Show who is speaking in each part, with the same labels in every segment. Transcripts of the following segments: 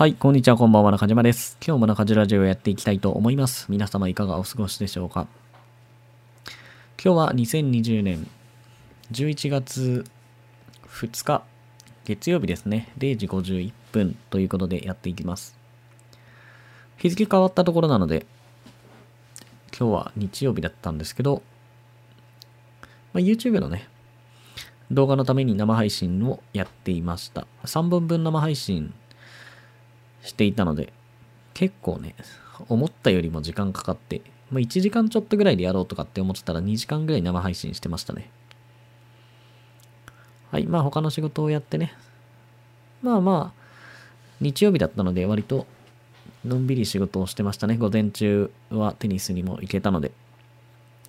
Speaker 1: はい、こんにちは、こんばんは、中島です。今日も中島ラジオをやっていきたいと思います。皆様いかがお過ごしでしょうか？今日は2020年11月2日、月曜日ですね。0時51分ということでやっていきます。日付変わったところなので、今日は日曜日だったんですけど、まあ、YouTube のね、動画のために生配信をやっていました。3本分生配信していたので、結構ね、思ったよりも時間かかって、まあ、1時間ちょっとぐらいでやろうとかって思ってたら2時間ぐらい生配信してましたね。はい、まあ他の仕事をやってね、まあまあ、日曜日だったので割とのんびり仕事をしてましたね。午前中はテニスにも行けたので、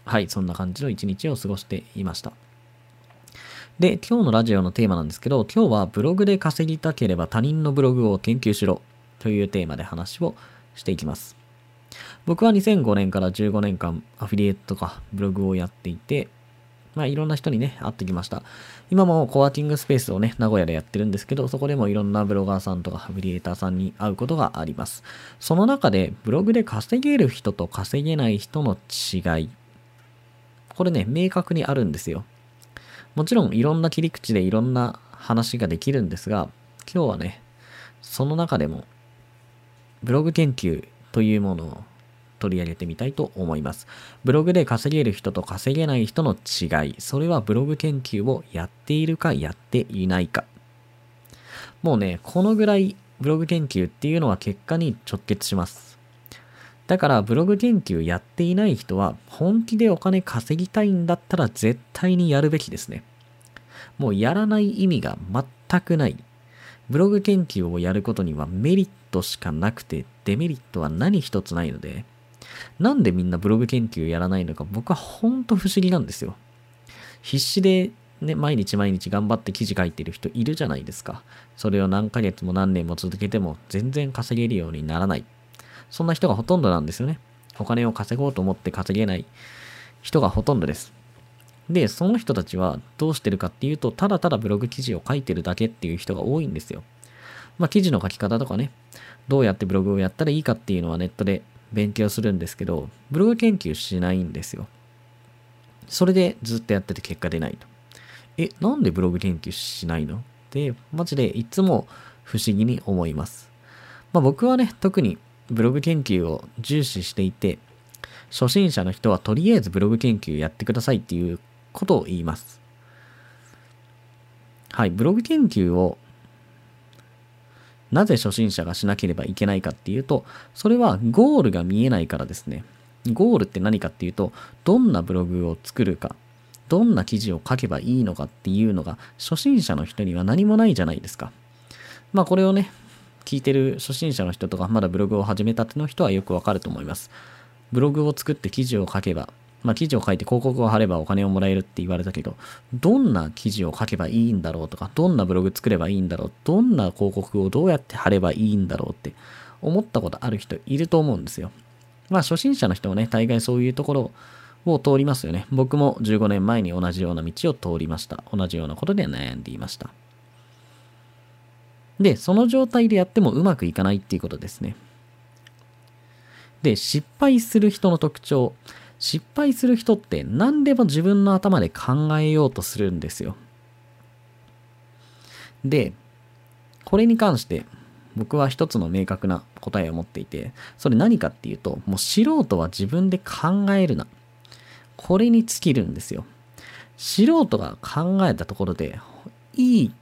Speaker 1: はい、そんな感じの一日を過ごしていました。で、今日のラジオのテーマなんですけど、今日はブログで稼ぎたければ他人のブログを研究しろというテーマで話をしていきます。僕は2005年から15年間アフィリエイトとかブログをやっていて、まあいろんな人にね、会ってきました。今もコワーキングスペースをね、名古屋でやってるんですけど、そこでもいろんなブロガーさんとかアフィリエイターさんに会うことがあります。その中でブログで稼げる人と稼げない人の違い。これね、明確にあるんですよ。もちろんいろんな切り口でいろんな話ができるんですが、今日はね、その中でも、ブログ研究というものを取り上げてみたいと思います。ブログで稼げる人と稼げない人の違い。それはブログ研究をやっているかやっていないか。もうね、このぐらいブログ研究っていうのは結果に直結します。だからブログ研究やっていない人は本気でお金稼ぎたいんだったら絶対にやるべきですね。もうやらない意味が全くない。ブログ研究をやることにはメリットしかなくてデメリットは何一つないので、なんでみんなブログ研究やらないのか僕は本当不思議なんですよ。必死でね、毎日毎日頑張って記事書いてる人いるじゃないですか。それを何ヶ月も何年も続けても全然稼げるようにならない。そんな人がほとんどなんですよね。お金を稼ごうと思って稼げない人がほとんどです。で、その人たちはどうしてるかっていうと、ただただブログ記事を書いてるだけっていう人が多いんですよ。まあ、記事の書き方とかね、どうやってブログをやったらいいかっていうのはネットで勉強するんですけど、ブログ研究しないんですよ。それでずっとやってて結果出ないと。え、なんでブログ研究しないの？って、マジでいつも不思議に思います。まあ僕はね、特にブログ研究を重視していて、初心者の人はとりあえずブログ研究やってくださいっていうことを言います。はい、ブログ研究をなぜ初心者がしなければいけないかっていうと、それはゴールが見えないからですね。ゴールって何かっていうと、どんなブログを作るか、どんな記事を書けばいいのかっていうのが、初心者の人には何もないじゃないですか。まあこれをね、聞いてる初心者の人とか、まだブログを始めたての人はよくわかると思います。ブログを作って記事を書けば、まあ記事を書いて広告を貼ればお金をもらえるって言われたけど、どんな記事を書けばいいんだろうとか、どんなブログ作ればいいんだろう、どんな広告をどうやって貼ればいいんだろうって思ったことある人いると思うんですよ。まあ初心者の人はね、大概そういうところを通りますよね。僕も15年前に同じような道を通りました。同じようなことで悩んでいました。で、その状態でやってもうまくいかないっていうことですね。で、失敗する人の特徴。失敗する人って何でも自分の頭で考えようとするんですよ。で、これに関して僕は一つの明確な答えを持っていて、それ何かっていうと、もう素人は自分で考えるな。これに尽きるんですよ。素人が考えたところで、いい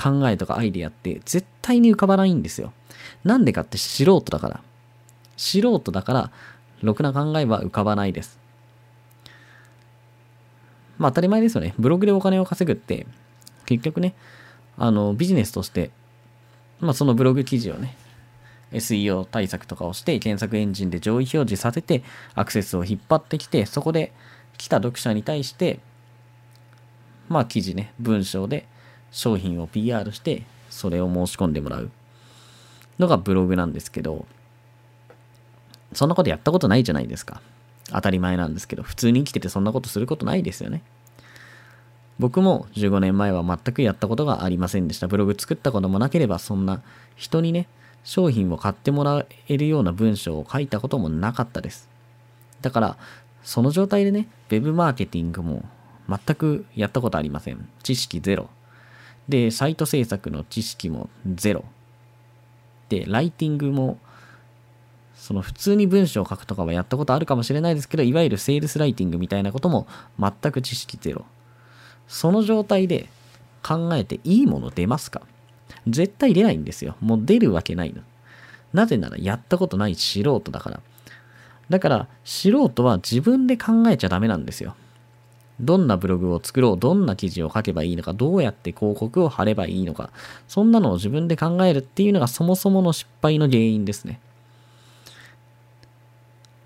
Speaker 1: 考えとかアイディアって絶対に浮かばないんですよ。なんでかって素人だから。素人だから、ろくな考えは浮かばないです。まあ当たり前ですよね。ブログでお金を稼ぐって、結局ね、あの、ビジネスとして、まあそのブログ記事をね、SEO 対策とかをして、検索エンジンで上位表示させて、アクセスを引っ張ってきて、そこで来た読者に対して、まあ記事ね、文章で商品を PR して、それを申し込んでもらうのがブログなんですけど、そんなことやったことないじゃないですか。当たり前なんですけど、普通に生きててそんなことすることないですよね。僕も15年前は全くやったことがありませんでした。ブログ作ったこともなければ、そんな人にね、商品を買ってもらえるような文章を書いたこともなかったです。だから、その状態でね、web マーケティングも全くやったことありません。知識ゼロ。で、サイト制作の知識もゼロ。で、ライティングも、その普通に文章を書くとかはやったことあるかもしれないですけど、いわゆるセールスライティングみたいなことも全く知識ゼロ。その状態で考えていいもの出ますか？絶対出ないんですよ。もう出るわけないの。なぜならやったことない素人だから。だから素人は自分で考えちゃダメなんですよ。どんなブログを作ろう、どんな記事を書けばいいのか、どうやって広告を貼ればいいのか、そんなのを自分で考えるっていうのがそもそもの失敗の原因ですね。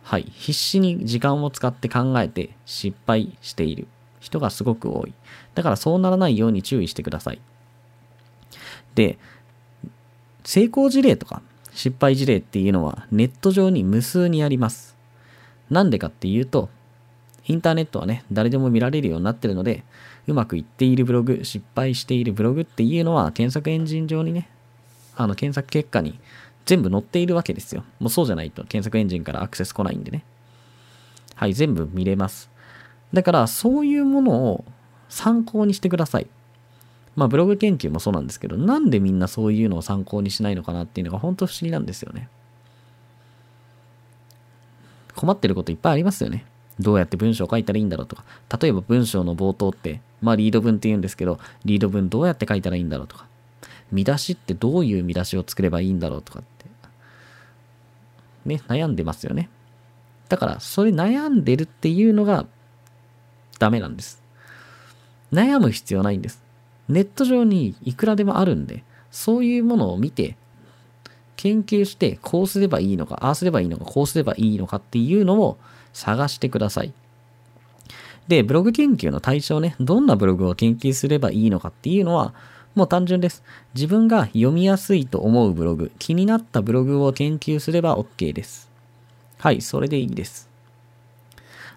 Speaker 1: はい。必死に時間を使って考えて失敗している人がすごく多い。だからそうならないように注意してください。で、成功事例とか失敗事例っていうのはネット上に無数にあります。なんでかっていうと、インターネットはね、誰でも見られるようになってるので、うまくいっているブログ、失敗しているブログっていうのは、検索エンジン上にね、あの、検索結果に全部載っているわけですよ。もうそうじゃないと検索エンジンからアクセス来ないんでね。はい、全部見れます。だから、そういうものを参考にしてください。まあ、ブログ研究もそうなんですけど、なんでみんなそういうのを参考にしないのかなっていうのが本当不思議なんですよね。困ってることいっぱいありますよね。どうやって文章を書いたらいいんだろうとか。例えば文章の冒頭って、まあリード文って言うんですけど、リード文どうやって書いたらいいんだろうとか。見出しってどういう見出しを作ればいいんだろうとかっ。ね、悩んでますよね。だから、それ悩んでるっていうのがダメなんです。悩む必要ないんです。ネット上にいくらでもあるんで、そういうものを見て、研究して、こうすればいいのか、ああすればいいのか、こうすればいいのかっていうのを探してください。で、ブログ研究の対象ね、どんなブログを研究すればいいのかっていうのは、もう単純です。自分が読みやすいと思うブログ、気になったブログを研究すれば OK です。はい、それでいいです。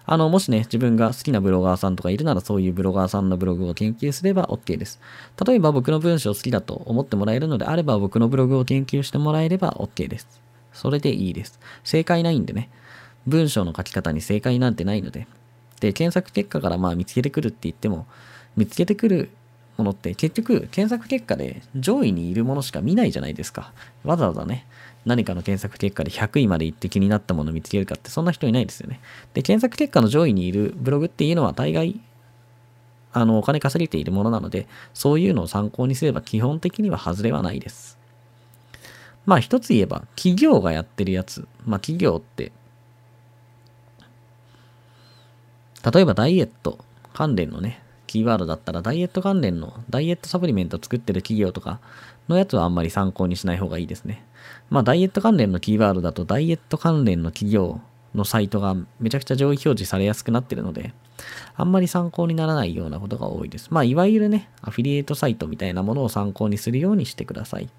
Speaker 1: あの、もしね、自分が好きなブロガーさんとかいるなら、そういうブロガーさんのブログを研究すれば OK です。例えば僕の文章好きだと思ってもらえるのであれば、僕のブログを研究してもらえれば OK です。それでいいです。正解ないんでね。文章の書き方に正解なんてないので。で、検索結果からまあ見つけてくるって言っても、見つけてくるものって結局検索結果で上位にいるものしか見ないじゃないですか。わざわざね、何かの検索結果で100位まで行って気になったものを見つけるかってそんな人いないですよね。で、検索結果の上位にいるブログっていうのは大概、あの、お金稼げているものなので、そういうのを参考にすれば基本的には外れはないです。まあ一つ言えば、企業がやってるやつ。まあ企業って例えばダイエット関連のね、キーワードだったら、ダイエット関連の、ダイエットサプリメント作ってる企業とかのやつはあんまり参考にしない方がいいですね。まあ、ダイエット関連のキーワードだと、ダイエット関連の企業のサイトがめちゃくちゃ上位表示されやすくなってるので、あんまり参考にならないようなことが多いです。まあ、いわゆるね、アフィリエイトサイトみたいなものを参考にするようにしてください。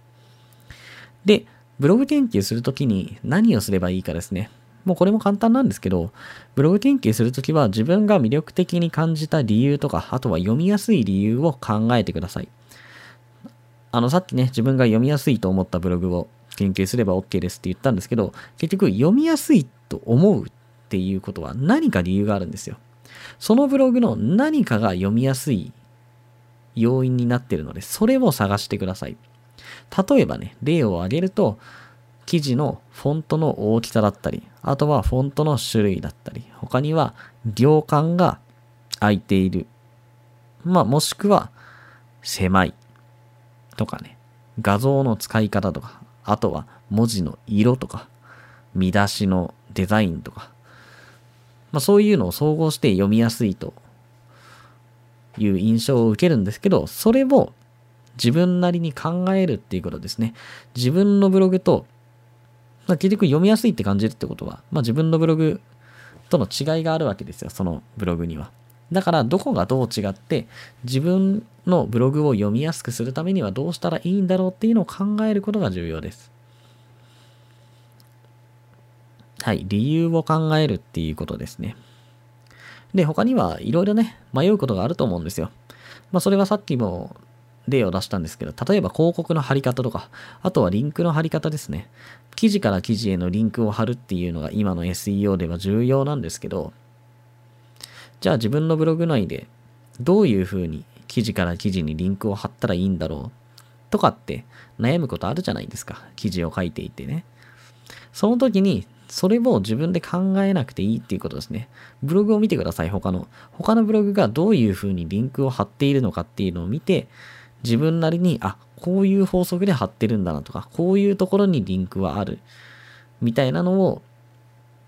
Speaker 1: で、ブログ研究するときに何をすればいいかですね。もうこれも簡単なんですけど、ブログ研究するときは自分が魅力的に感じた理由とか、あとは読みやすい理由を考えてください。あの、さっきね、自分が読みやすいと思ったブログを研究すれば OK ですって言ったんですけど、結局読みやすいと思うっていうことは何か理由があるんですよ。そのブログの何かが読みやすい要因になってるので、それを探してください。例えばね、例を挙げると、記事のフォントの大きさだったり、あとはフォントの種類だったり、他には行間が空いている。まあ、もしくは狭いとかね、画像の使い方とか、あとは文字の色とか、見出しのデザインとか、まあそういうのを総合して読みやすいという印象を受けるんですけど、それを自分なりに考えるっていうことですね。自分のブログとまあ、結局読みやすいって感じるってことは、まあ、自分のブログとの違いがあるわけですよ、そのブログには。だからどこがどう違って自分のブログを読みやすくするためにはどうしたらいいんだろうっていうのを考えることが重要です。はい、理由を考えるっていうことですね。で、他にはいろいろね、迷うことがあると思うんですよ。まあ、それはさっきも例を出したんですけど、例えば広告の貼り方とか、あとはリンクの貼り方ですね。記事から記事へのリンクを貼るっていうのが今の SEO では重要なんですけど、じゃあ自分のブログ内でどういうふうに記事から記事にリンクを貼ったらいいんだろうとかって悩むことあるじゃないですか。記事を書いていてね。その時にそれを自分で考えなくていいっていうことですね。ブログを見てください、他の。他のブログがどういうふうにリンクを貼っているのかっていうのを見て、自分なりに、あ、こういう法則で貼ってるんだなとか、こういうところにリンクはある。みたいなのを、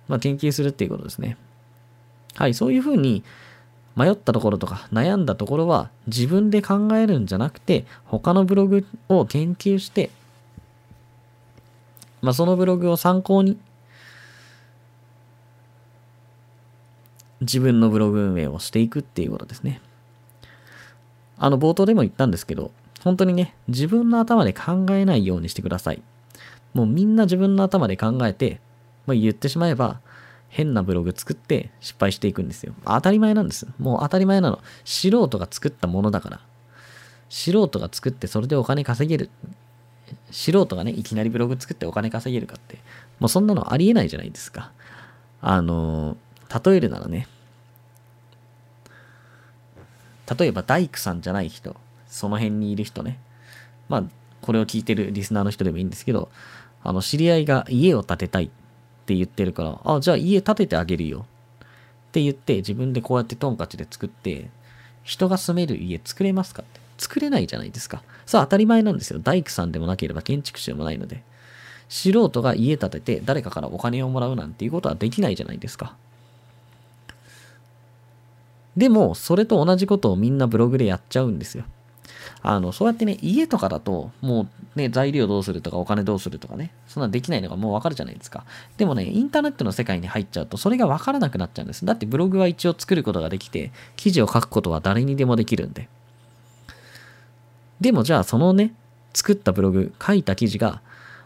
Speaker 1: まあ、研究するっていうことですね。はい、そういうふうに迷ったところとか悩んだところは自分で考えるんじゃなくて、他のブログを研究して、まあ、そのブログを参考に自分のブログ運営をしていくっていうことですね。あの、冒頭でも言ったんですけど、本当にね、自分の頭で考えないようにしてください。もうみんな自分の頭で考えて、まあ、言ってしまえば、変なブログ作って失敗していくんですよ。当たり前なんです。もう当たり前なの。素人が作ったものだから。素人が作ってそれでお金稼げる。素人がね、いきなりブログ作ってお金稼げるかって、もうそんなのありえないじゃないですか。あの例えるならね、例えば大工さんじゃない人、その辺にいる人ね。まあ、これを聞いてるリスナーの人でもいいんですけど、あの、知り合いが家を建てたいって言ってるから、あ、じゃあ家建ててあげるよ。って言って、自分でこうやってトンカチで作って、人が住める家作れますかって。作れないじゃないですか。さあ当たり前なんですよ。大工さんでもなければ建築士でもないので。素人が家建てて誰かからお金をもらうなんていうことはできないじゃないですか。でも、それと同じことをみんなブログでやっちゃうんですよ。あの、そうやってね、家とかだと、もうね、材料どうするとかお金どうするとかね、そんなできないのがもうわかるじゃないですか。でもね、インターネットの世界に入っちゃうと、それがわからなくなっちゃうんです。だってブログは一応作ることができて、記事を書くことは誰にでもできるんで。でもじゃあそのね、作ったブログ、書いた記事が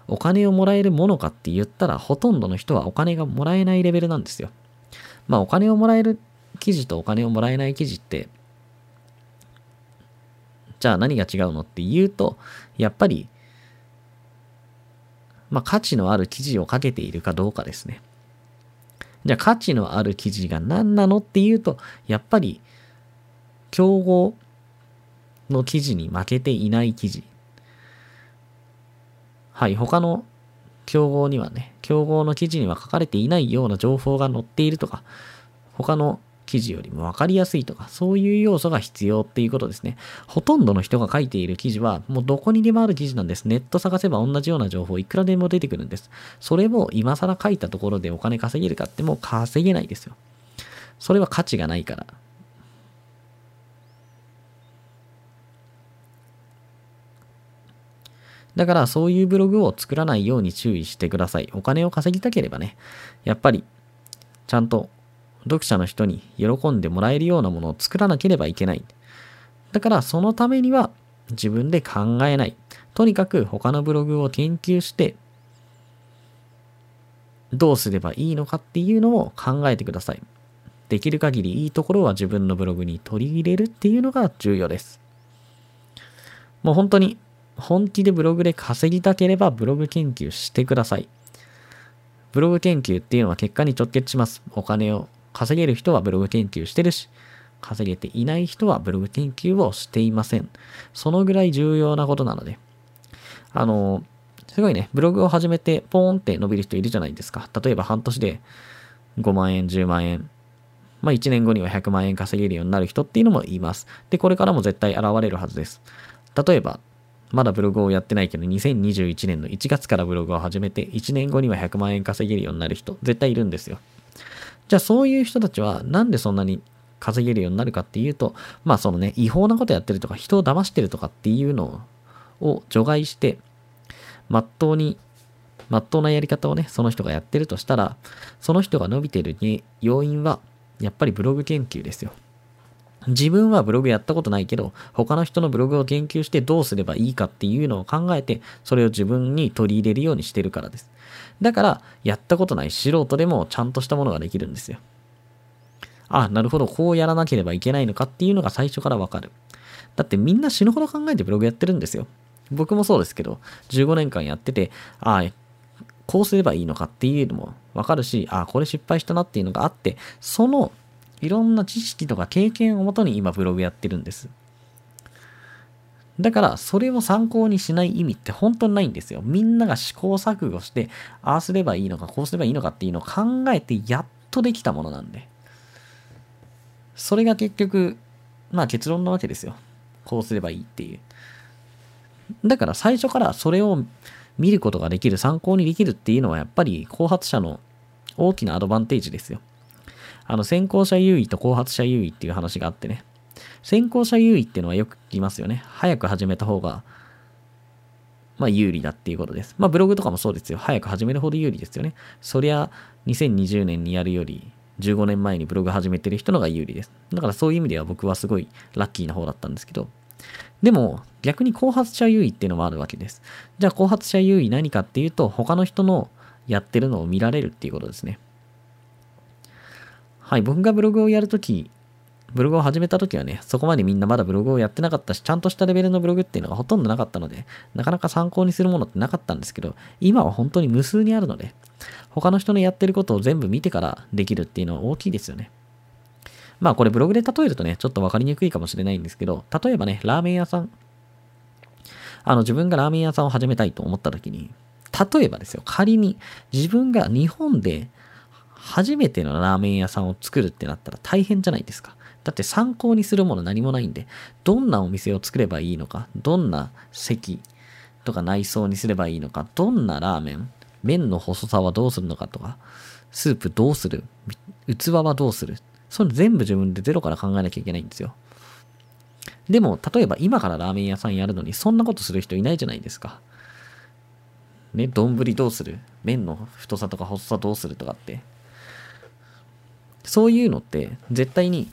Speaker 1: お金をもらえるものかって言ったら、ほとんどの人はお金がもらえないレベルなんですよ。まあお金をもらえる記事とお金をもらえない記事って、じゃあ何が違うのって言うと、やっぱり、まあ価値のある記事を書けているかどうかですね。じゃあ価値のある記事が何なのっていうと、やっぱり、競合の記事に負けていない記事。はい、他の競合にはね、競合の記事には書かれていないような情報が載っているとか、他の記事よりも分かりやすいとか、そういう要素が必要っていうことですね。ほとんどの人が書いている記事は、もうどこにでもある記事なんです。ネット探せば同じような情報いくらでも出てくるんです。それを今更書いたところでお金稼げるかってもう稼げないですよ。それは価値がないから。だからそういうブログを作らないように注意してください。お金を稼ぎたければね、やっぱりちゃんと読者の人に喜んでもらえるようなものを作らなければいけない。だからそのためには自分で考えない。とにかく他のブログを研究して、どうすればいいのかっていうのを考えてください。できる限りいいところは自分のブログに取り入れるっていうのが重要です。もう本当に本気でブログで稼ぎたければブログ研究してください。ブログ研究っていうのは結果に直結します。お金を稼げる人はブログ研究してるし、稼げていない人はブログ研究をしていません。そのぐらい重要なことなので。あの、すごいね、ブログを始めてポーンって伸びる人いるじゃないですか。例えば半年で5万円、10万円。まあ1年後には100万円稼げるようになる人っていうのもいます。で、これからも絶対現れるはずです。例えば、まだブログをやってないけど、2021年の1月からブログを始めて、1年後には100万円稼げるようになる人、絶対いるんですよ。じゃあそういう人たちはなんでそんなに稼げるようになるかっていうと、まあそのね、違法なことやってるとか、人を騙してるとかっていうのを除外して、まっとうに、まっとうなやり方をね、その人がやってるとしたら、その人が伸びてる要因は、やっぱりブログ研究ですよ。自分はブログやったことないけど、他の人のブログを研究してどうすればいいかっていうのを考えて、それを自分に取り入れるようにしてるからです。だから、やったことない素人でもちゃんとしたものができるんですよ。あ、なるほど、こうやらなければいけないのかっていうのが最初からわかる。だってみんな死ぬほど考えてブログやってるんですよ。僕もそうですけど、15年間やってて、ああ、こうすればいいのかっていうのもわかるし、ああ、これ失敗したなっていうのがあって、そのいろんな知識とか経験をもとに今ブログやってるんです。だから、それを参考にしない意味って本当にないんですよ。みんなが試行錯誤して、ああすればいいのか、こうすればいいのかっていうのを考えてやっとできたものなんで。それが結局、まあ結論なわけですよ。こうすればいいっていう。だから最初からそれを見ることができる、参考にできるっていうのはやっぱり後発者の大きなアドバンテージですよ。あの先行者優位と後発者優位っていう話があってね。先行者優位っていうのはよく聞きますよね。早く始めた方が、まあ有利だっていうことです。まあブログとかもそうですよ。早く始めるほど有利ですよね。そりゃ2020年にやるより15年前にブログ始めてる人のが有利です。だからそういう意味では僕はすごいラッキーな方だったんですけど、でも逆に後発者優位っていうのもあるわけです。じゃあ後発者優位何かっていうと他の人のやってるのを見られるっていうことですね。はい、僕がブログをやるとき、ブログを始めたときはね、そこまでみんなまだブログをやってなかったし、ちゃんとしたレベルのブログっていうのがほとんどなかったので、なかなか参考にするものってなかったんですけど、今は本当に無数にあるので、他の人のやってることを全部見てからできるっていうのは大きいですよね。まあこれブログで例えるとね、ちょっとわかりにくいかもしれないんですけど、例えばね、ラーメン屋さん。あの自分がラーメン屋さんを始めたいと思った時に、例えばですよ、仮に自分が日本で初めてのラーメン屋さんを作るってなったら大変じゃないですか。だって参考にするもの何もないんで、どんなお店を作ればいいのか、どんな席とか内装にすればいいのか、どんなラーメン、麺の細さはどうするのかとか、スープどうする、器はどうする、それ全部自分でゼロから考えなきゃいけないんですよ。でも、例えば今からラーメン屋さんやるのに、そんなことする人いないじゃないですか。ね、丼どうする麺の太さとか細さどうするとかって。そういうのって絶対に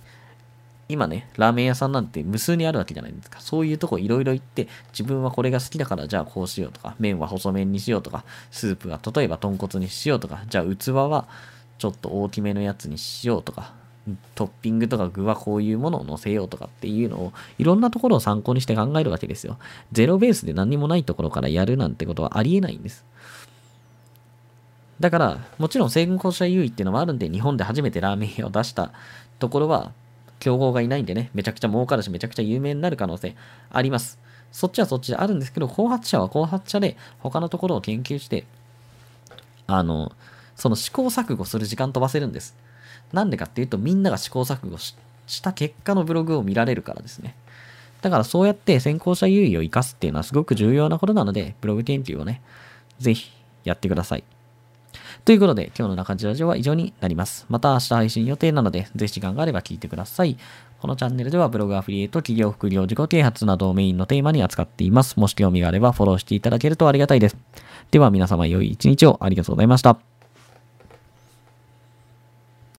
Speaker 1: 今ね、ラーメン屋さんなんて無数にあるわけじゃないですか。そういうとこいろいろ行って、自分はこれが好きだからじゃあこうしようとか、麺は細麺にしようとか、スープは例えば豚骨にしようとか、じゃあ器はちょっと大きめのやつにしようとか、トッピングとか具はこういうものを乗せようとかっていうのをいろんなところを参考にして考えるわけですよ。ゼロベースで何もないところからやるなんてことはありえないんです。だから、もちろん成軍校舎優位っていうのもあるんで、日本で初めてラーメン屋を出したところは、競合がいないんでね、めちゃくちゃ儲かるし、めちゃくちゃ有名になる可能性あります。そっちはそっちであるんですけど、後発者は後発者で他のところを研究して、あの、その試行錯誤する時間飛ばせるんです。なんでかっていうと、みんなが試行錯誤した結果のブログを見られるからですね。だからそうやって先行者優位を生かすっていうのはすごく重要なことなので、ブログ研究をね、ぜひやってください。ということで、今日の中地ラジオは以上になります。また明日配信予定なので、ぜひ時間があれば聞いてください。このチャンネルではブログアフィリエイト、企業副業、自己啓発などをメインのテーマに扱っています。もし興味があればフォローしていただけるとありがたいです。では皆様良い一日をありがとうございました。